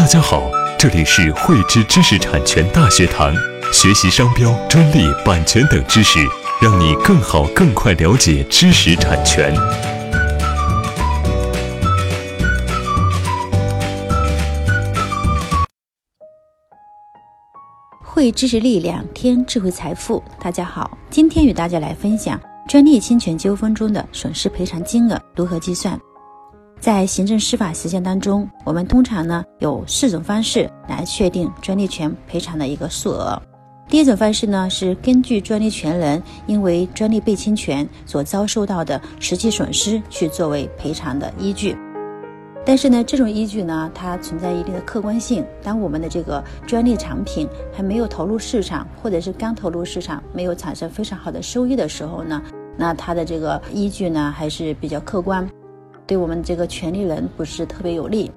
大家好，这里是汇知知识产权大学堂，学习商标、专利、版权等知识，让你更好、更快了解知识产权。汇知识力量，添智慧财富。大家好，今天与大家来分享专利侵权纠纷中的损失赔偿金额如何计算。在行政司法实践当中，我们通常呢有四种方式来确定专利权赔偿的一个数额。第一种方式呢是根据专利权人因为专利被侵权所遭受到的实际损失去作为赔偿的依据。但是呢，这种依据呢它存在一定的客观性。当我们的这个专利产品还没有投入市场，或者是刚投入市场没有产生非常好的收益的时候呢，那它的这个依据呢还是比较客观。对我们这个权利人不是特别有利。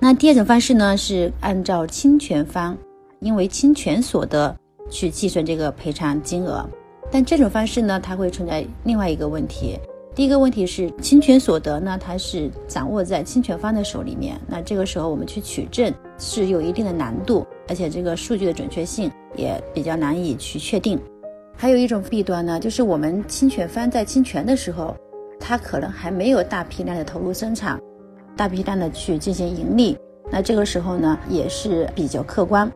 那第二种方式呢，是按照侵权方因为侵权所得去计算这个赔偿金额。但这种方式呢，它会存在另外一个问题。第一个问题是侵权所得呢，它是掌握在侵权方的手里面。那这个时候我们去取证是有一定的难度，而且这个数据的准确性也比较难以去确定。还有一种弊端呢，就是我们侵权方在侵权的时候。它可能还没有大批量的投入生产，大批量的去进行盈利，那这个时候呢也是比较客观。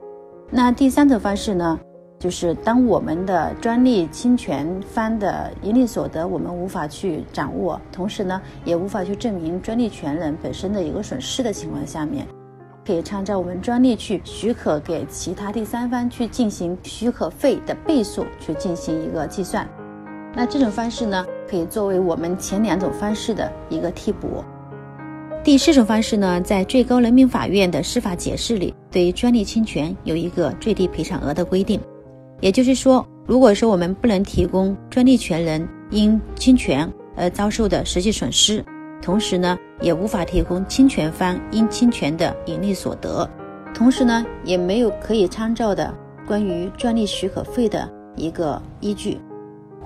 那第三种方式呢，就是当我们的专利侵权方的盈利所得我们无法去掌握，同时呢也无法去证明专利权人本身的一个损失的情况下面，可以参照我们专利去许可给其他第三方去进行许可费的倍数去进行一个计算。那这种方式呢？可以作为我们前两种方式的一个替补。第四种方式呢，在最高人民法院的司法解释里，对专利侵权有一个最低赔偿额的规定。也就是说，如果说我们不能提供专利权人因侵权而遭受的实际损失，同时呢，也无法提供侵权方因侵权的盈利所得，同时呢，也没有可以参照的关于专利许可费的一个依据。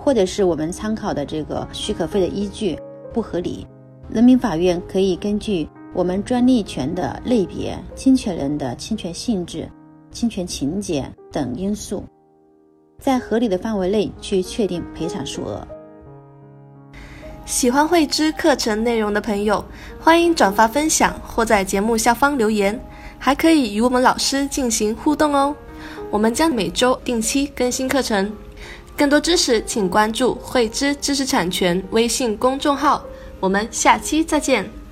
或者是我们参考的这个许可费的依据不合理，人民法院可以根据我们专利权的类别、侵权人的侵权性质、侵权情节等因素，在合理的范围内去确定赔偿数额。喜欢慧知课程内容的朋友，欢迎转发分享或在节目下方留言，还可以与我们老师进行互动哦。我们将每周定期更新课程。更多知识，请关注“慧知知识产权”微信公众号。我们下期再见。